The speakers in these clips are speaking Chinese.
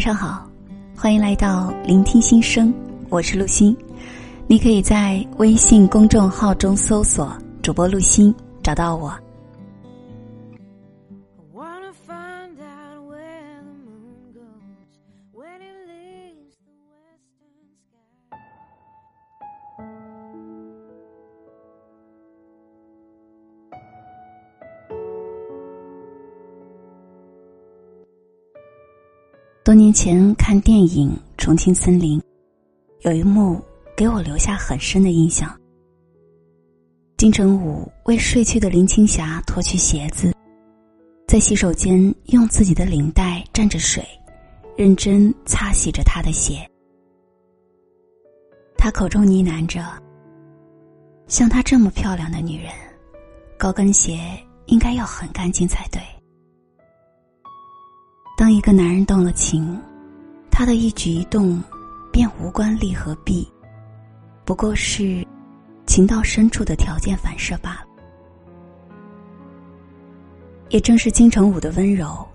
晚上好，欢迎来到聆听心声，我是陆欣。你可以在微信公众号中搜索“主播陆欣”，找到我。多年前看电影《重庆森林》，有一幕给我留下很深的印象。金城武为睡去的林青霞脱去鞋子，在洗手间用自己的领带蘸着水，认真擦洗着她的鞋。他口中呢喃着：“像她这么漂亮的女人，高跟鞋应该要很干净才对。”当一个男人动了情，他的一举一动便无关利和弊，不过是情到深处的条件反射罢了。也正是金城武的温柔，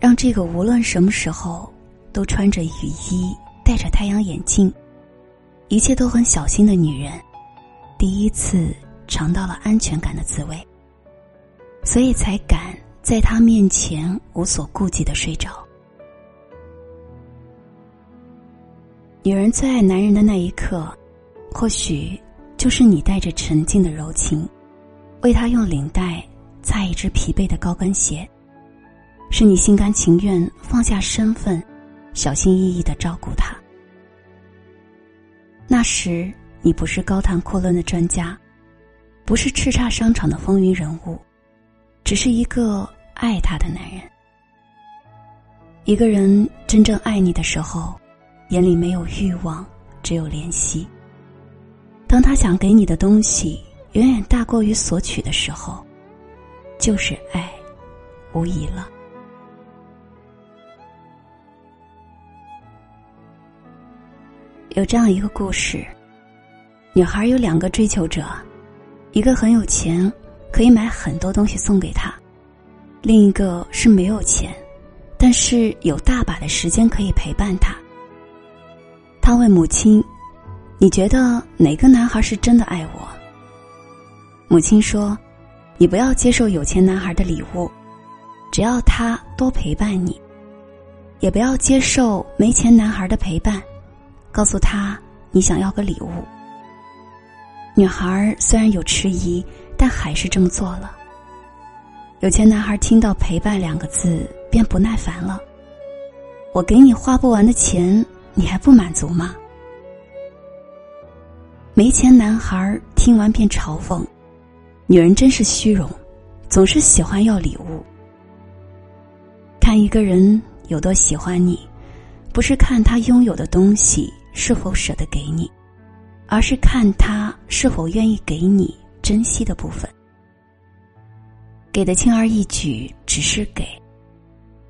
让这个无论什么时候都穿着雨衣、戴着太阳眼镜、一切都很小心的女人，第一次尝到了安全感的滋味，所以才敢。在他面前无所顾忌的睡着。女人最爱男人的那一刻，或许就是你带着沉静的柔情，为他用领带擦一只疲惫的高跟鞋，是你心甘情愿放下身份，小心翼翼的照顾他。那时你不是高谈阔论的专家，不是叱咤商场的风云人物，只是一个。爱他的男人，一个人真正爱你的时候，眼里没有欲望，只有怜惜。当他想给你的东西远远大过于索取的时候，就是爱，无疑了。有这样一个故事：女孩有两个追求者，一个很有钱，可以买很多东西送给他。另一个是没有钱，但是有大把的时间可以陪伴他。他问母亲：“你觉得哪个男孩是真的爱我？”母亲说：“你不要接受有钱男孩的礼物，只要他多陪伴你；也不要接受没钱男孩的陪伴，告诉他你想要个礼物。”女孩虽然有迟疑，但还是这么做了。有钱男孩听到“陪伴”两个字，便不耐烦了。我给你花不完的钱，你还不满足吗？没钱男孩听完便嘲讽：“女人真是虚荣，总是喜欢要礼物。”看一个人有多喜欢你，不是看他拥有的东西是否舍得给你，而是看他是否愿意给你珍惜的部分。给的轻而易举只是给，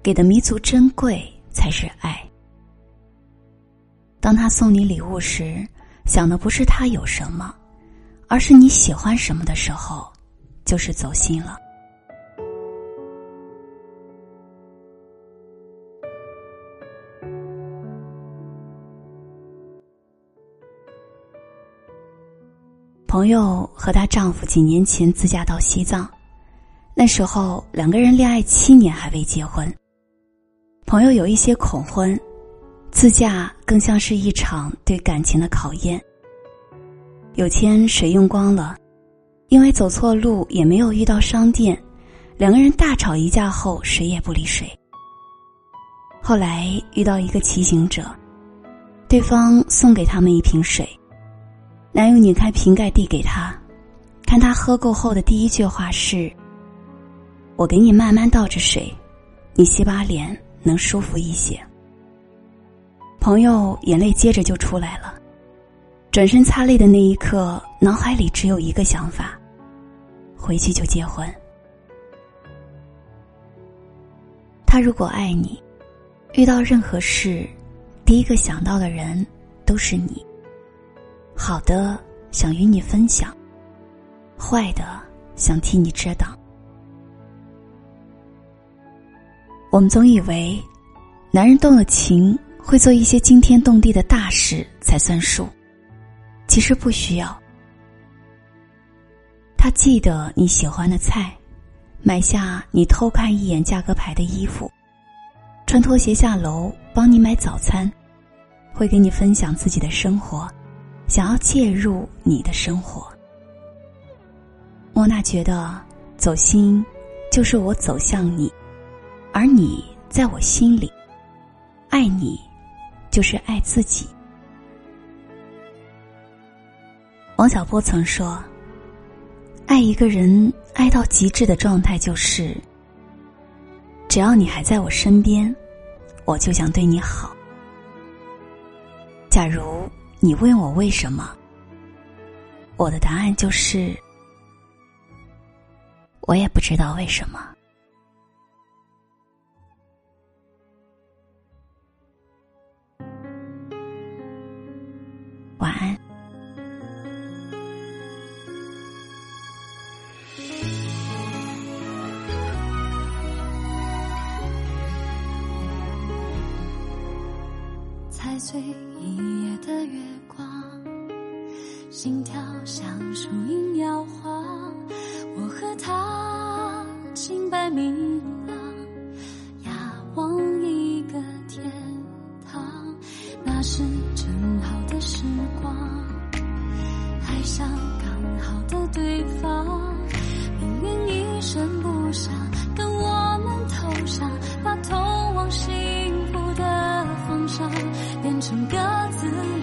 给的弥足珍贵才是爱。当他送你礼物时，想的不是他有什么，而是你喜欢什么的时候，就是走心了。朋友和她丈夫几年前自驾到西藏。那时候两个人恋爱七年还未结婚，朋友有一些恐婚，自驾更像是一场对感情的考验。有天水用光了，因为走错路也没有遇到商店，两个人大吵一架后谁也不理谁。后来遇到一个骑行者，对方送给他们一瓶水，男友拧开瓶盖递给他，看他喝够后的第一句话是。我给你慢慢倒着水，你洗把脸能舒服一些。朋友眼泪接着就出来了，转身擦泪的那一刻，脑海里只有一个想法：回去就结婚。他如果爱你，遇到任何事，第一个想到的人都是你。好的想与你分享，坏的想替你遮挡。我们总以为，男人动了情会做一些惊天动地的大事才算数，其实不需要。他记得你喜欢的菜，买下你偷看一眼价格牌的衣服，穿拖鞋下楼帮你买早餐，会给你分享自己的生活，想要介入你的生活。莫娜觉得走心，就是我走向你，而你在我心里。爱你，就是爱自己。王小波曾说：“爱一个人，爱到极致的状态就是，只要你还在我身边，我就想对你好。假如你问我为什么，我的答案就是，我也不知道为什么。”晚安。踩碎一夜的月光，心跳像树影摇晃。我和他清白明朗那是正好的时光爱上刚好的对方。命运一声不响等我们投降把通往幸福的方向变成各自